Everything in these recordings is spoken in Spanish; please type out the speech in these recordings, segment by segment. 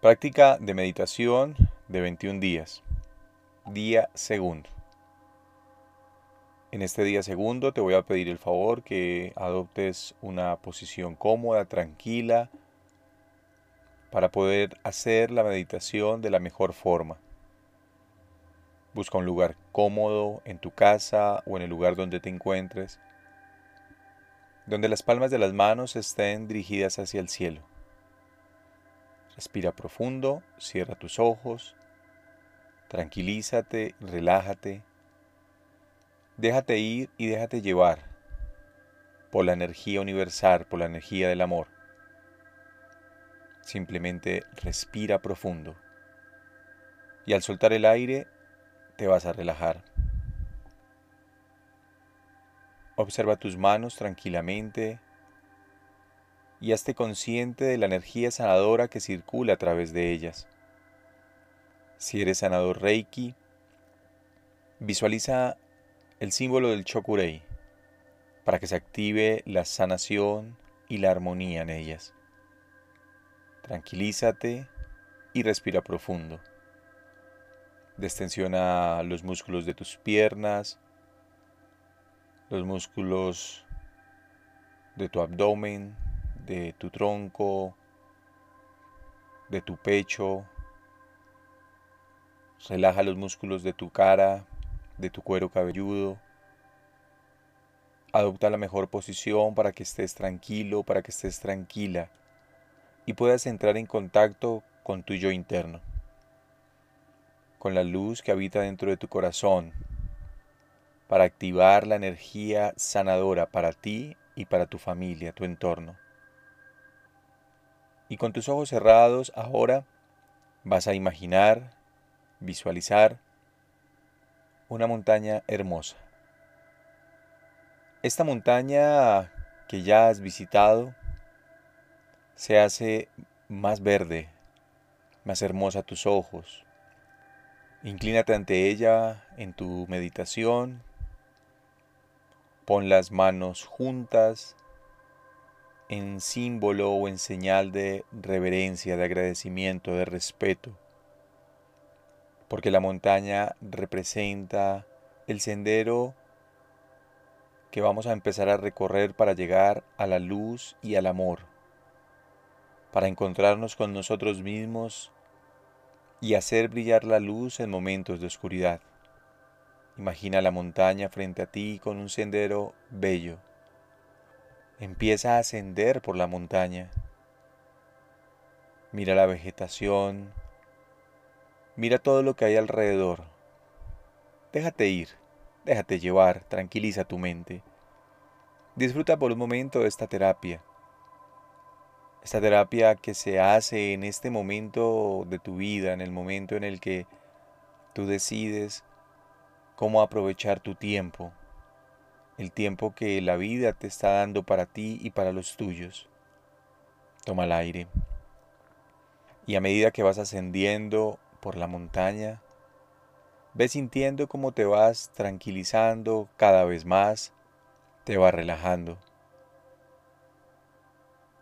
Práctica de meditación de 21 días. Día segundo. En este día segundo te voy a pedir el favor que adoptes una posición cómoda, tranquila, para poder hacer la meditación de la mejor forma. Busca un lugar cómodo en tu casa o en el lugar donde te encuentres, donde las palmas de las manos estén dirigidas hacia el cielo. Respira profundo, cierra tus ojos, tranquilízate, relájate, déjate ir y déjate llevar por la energía universal, por la energía del amor. Simplemente respira profundo y al soltar el aire te vas a relajar. Observa tus manos tranquilamente y hazte consciente de la energía sanadora que circula a través de ellas. Si eres sanador Reiki, visualiza el símbolo del Chokurei para que se active la sanación y la armonía en ellas. Tranquilízate y respira profundo. Destensiona los músculos de tus piernas, los músculos de tu abdomen, de tu tronco, de tu pecho. Relaja los músculos de tu cara, de tu cuero cabelludo. Adopta la mejor posición para que estés tranquilo, para que estés tranquila y puedas entrar en contacto con tu yo interno, con la luz que habita dentro de tu corazón, para activar la energía sanadora para ti y para tu familia, tu entorno. Y con tus ojos cerrados ahora vas a imaginar, visualizar una montaña hermosa. Esta montaña que ya has visitado se hace más verde, más hermosa a tus ojos. Inclínate ante ella en tu meditación. Pon las manos juntas en símbolo o en señal de reverencia, de agradecimiento, de respeto porque la montaña representa el sendero que vamos a empezar a recorrer para llegar a la luz y al amor, para encontrarnos con nosotros mismos y hacer brillar la luz en momentos de oscuridad. Imagina la montaña frente a ti con un sendero bello. Empieza a ascender por la montaña. Mira la vegetación, Mira todo lo que hay alrededor. Déjate ir, déjate llevar, tranquiliza tu mente. Disfruta por un momento de esta terapia. Esta terapia que se hace en este momento de tu vida, en el momento en el que tú decides cómo aprovechar tu tiempo, el tiempo que la vida te está dando para ti y para los tuyos. Toma el aire. Y a medida que vas ascendiendo por la montaña, ves sintiendo cómo te vas tranquilizando cada vez más, te vas relajando.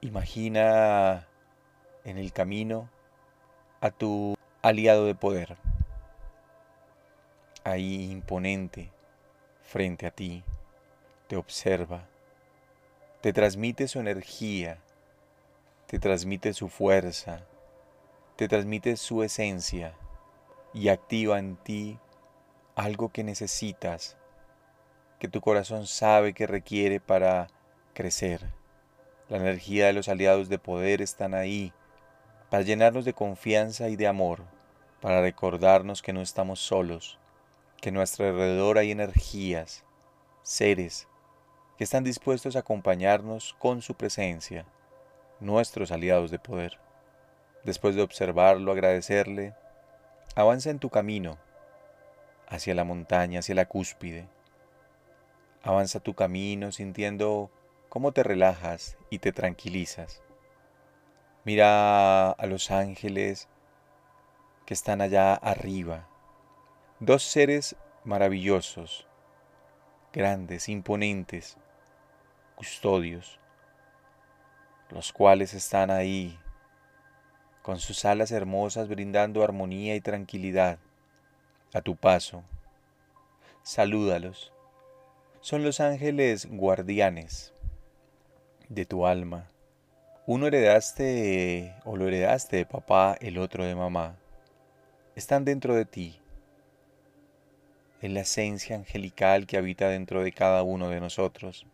Imagina en el camino a tu aliado de poder, ahí imponente frente a ti, te observa, te transmite su energía, te transmite su fuerza, te transmite su esencia y activa en ti algo que necesitas, que tu corazón sabe que requiere para crecer. La energía de los aliados de poder están ahí para llenarnos de confianza y de amor, para recordarnos que no estamos solos, que a nuestro alrededor hay energías, seres, que están dispuestos a acompañarnos con su presencia, nuestros aliados de poder. Después de observarlo, agradecerle, avanza en tu camino hacia la montaña, hacia la cúspide. Avanza tu camino sintiendo cómo te relajas y te tranquilizas. Mira a los ángeles que están allá arriba. Dos seres maravillosos, grandes, imponentes, custodios, los cuales están ahí con sus alas hermosas brindando armonía y tranquilidad a tu paso. Salúdalos. Son los ángeles guardianes de tu alma. Uno heredaste o lo heredaste de papá, el otro de mamá. Están dentro de ti. Es la esencia angelical que habita dentro de cada uno de nosotros.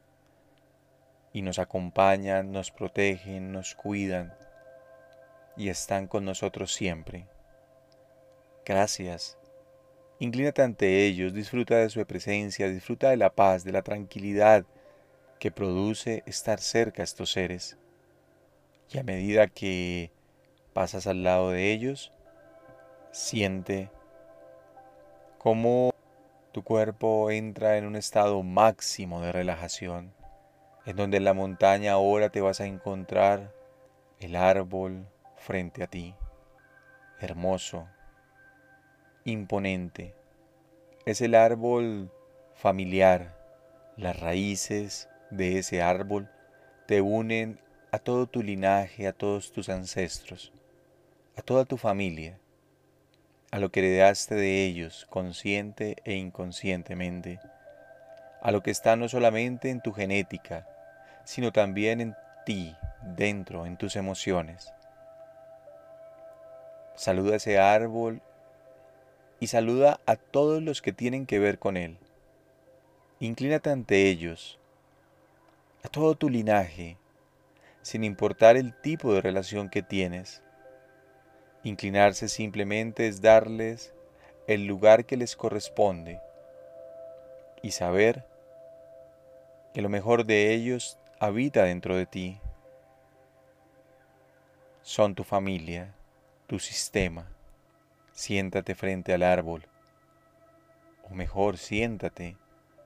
Y nos acompañan, nos protegen, nos cuidan y están con nosotros siempre. Gracias. Inclínate ante ellos, disfruta de su presencia, disfruta de la paz, de la tranquilidad que produce estar cerca a estos seres. Y a medida que pasas al lado de ellos, siente cómo tu cuerpo entra en un estado máximo de relajación, en donde en la montaña ahora te vas a encontrar el árbol frente a ti, hermoso, imponente. Es el árbol familiar, las raíces de ese árbol te unen a todo tu linaje, a todos tus ancestros, a toda tu familia, a lo que heredaste de ellos consciente e inconscientemente, a lo que está no solamente en tu genética, sino también en ti, dentro, en tus emociones. Saluda ese árbol y saluda a todos los que tienen que ver con él. Inclínate ante ellos, a todo tu linaje, sin importar el tipo de relación que tienes. Inclinarse simplemente es darles el lugar que les corresponde y saber que lo mejor de ellos habita dentro de ti. Son tu familia, tu sistema. Siéntate frente al árbol. O mejor, siéntate,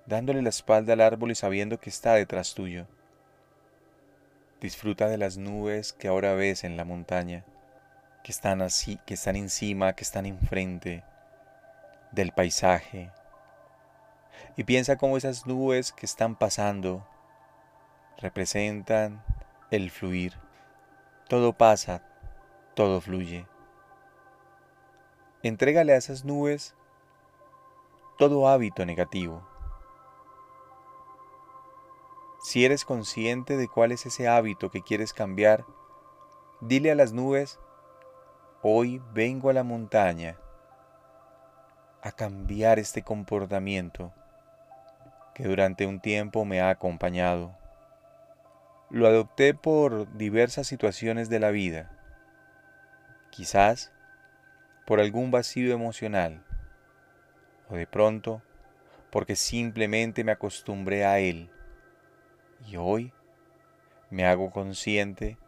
dándole la espalda al árbol y sabiendo que está detrás tuyo. Disfruta de las nubes que ahora ves en la montaña, que están así, que están encima, que están enfrente del paisaje. Y piensa cómo esas nubes que están pasando representan el fluir. Todo pasa, todo fluye. Entrégale a esas nubes todo hábito negativo. Si eres consciente de cuál es ese hábito que quieres cambiar, dile a las nubes, hoy vengo a la montaña a cambiar este comportamiento que durante un tiempo me ha acompañado. Lo adopté por diversas situaciones de la vida. Quizás por algún vacío emocional o de pronto porque simplemente me acostumbré a él y hoy me hago consciente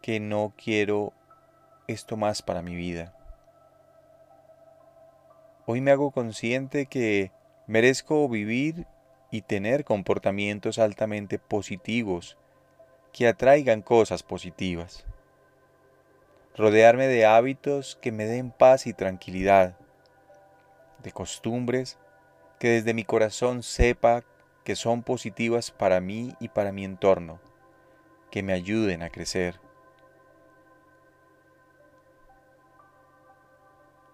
que no quiero esto más para mi vida. Hoy me hago consciente que merezco vivir y tener comportamientos altamente positivos que atraigan cosas positivas rodearme de hábitos que me den paz y tranquilidad, de costumbres que desde mi corazón sepa que son positivas para mí y para mi entorno, que me ayuden a crecer.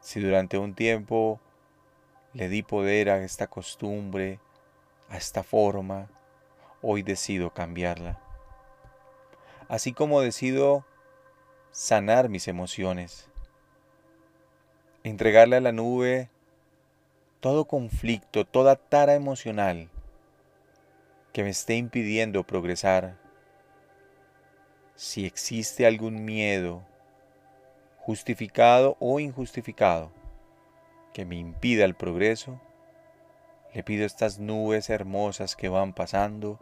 Si durante un tiempo le di poder a esta costumbre, a esta forma, hoy decido cambiarla. Así como decido sanar mis emociones, entregarle a la nube todo conflicto, toda tara emocional que me esté impidiendo progresar. Si existe algún miedo, justificado o injustificado, que me impida el progreso, le pido estas nubes hermosas que van pasando,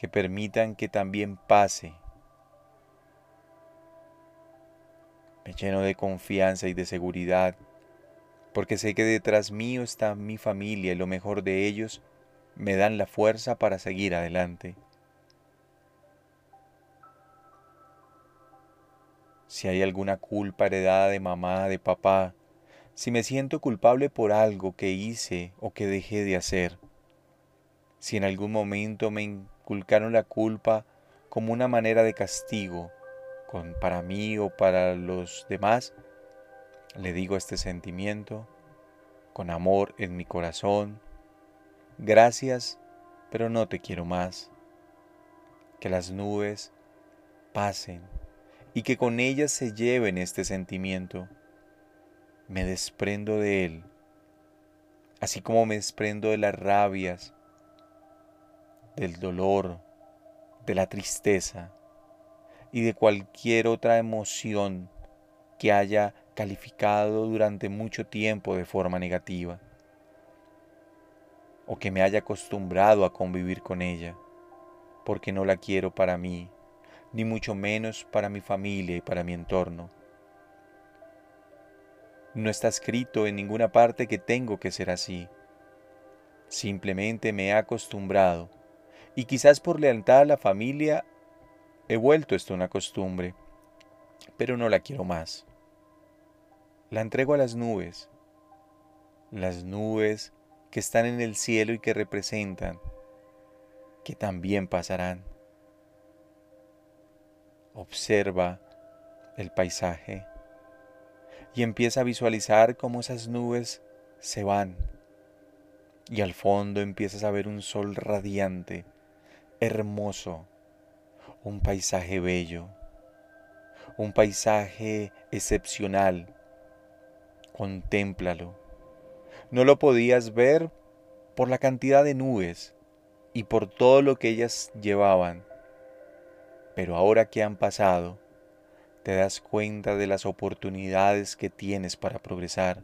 que permitan que también pase Me lleno de confianza y de seguridad, porque sé que detrás mío está mi familia y lo mejor de ellos me dan la fuerza para seguir adelante. Si hay alguna culpa heredada de mamá, de papá, si me siento culpable por algo que hice o que dejé de hacer, si en algún momento me la culpa como una manera de castigo, con para mí o para los demás, le digo este sentimiento con amor en mi corazón. Gracias, pero no te quiero más. Que las nubes pasen y que con ellas se lleven este sentimiento. Me desprendo de él, así como me desprendo de las rabias, del dolor, de la tristeza y de cualquier otra emoción que haya calificado durante mucho tiempo de forma negativa o que me haya acostumbrado a convivir con ella, porque no la quiero para mí, ni mucho menos para mi familia y para mi entorno. No está escrito en ninguna parte que tengo que ser así. Simplemente me he acostumbrado y quizás por lealtad a la familia he vuelto esto una costumbre, pero no la quiero más. La entrego a las nubes, las nubes que están en el cielo y que representan que también pasarán. Observa el paisaje y empieza a visualizar cómo esas nubes se van y al fondo empiezas a ver un sol radiante, hermoso, un paisaje bello, un paisaje excepcional. Contémplalo. No lo podías ver por la cantidad de nubes y por todo lo que ellas llevaban. Pero ahora que han pasado, te das cuenta de las oportunidades que tienes para progresar.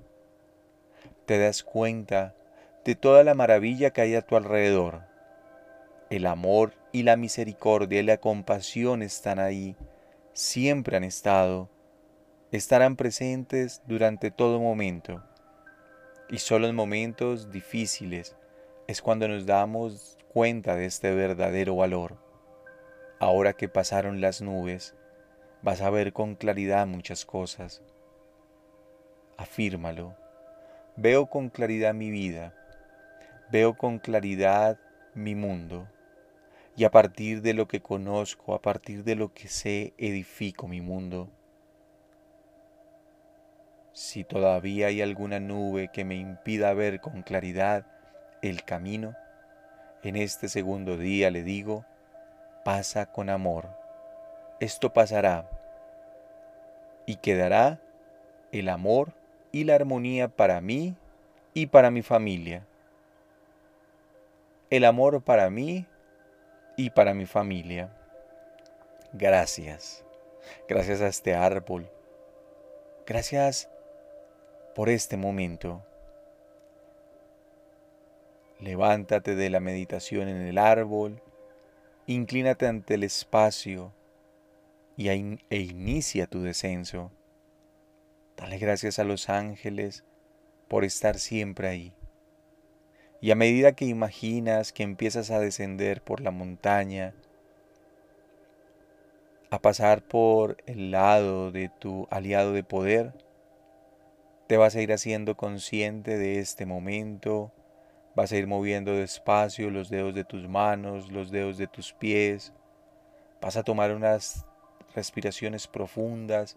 Te das cuenta de toda la maravilla que hay a tu alrededor. El amor y la misericordia y la compasión están ahí, siempre han estado, estarán presentes durante todo momento. Y solo en momentos difíciles es cuando nos damos cuenta de este verdadero valor. Ahora que pasaron las nubes, vas a ver con claridad muchas cosas. Afírmalo. Veo con claridad mi vida. Veo con claridad mi mundo y a partir de lo que conozco, a partir de lo que sé, edifico mi mundo. Si todavía hay alguna nube que me impida ver con claridad el camino, en este segundo día le digo, pasa con amor. Esto pasará y quedará el amor y la armonía para mí y para mi familia. El amor para mí y para mi familia. Gracias. Gracias a este árbol. Gracias por este momento. Levántate de la meditación en el árbol, inclínate ante el espacio y e inicia tu descenso. Dale gracias a los ángeles por estar siempre ahí. Y a medida que imaginas que empiezas a descender por la montaña, a pasar por el lado de tu aliado de poder, te vas a ir haciendo consciente de este momento, vas a ir moviendo despacio los dedos de tus manos, los dedos de tus pies, vas a tomar unas respiraciones profundas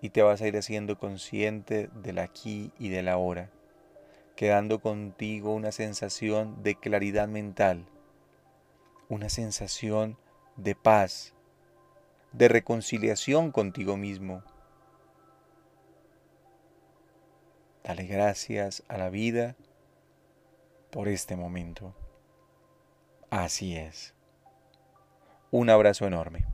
y te vas a ir haciendo consciente del aquí y del ahora quedando contigo una sensación de claridad mental, una sensación de paz, de reconciliación contigo mismo. Dale gracias a la vida por este momento. Así es. Un abrazo enorme.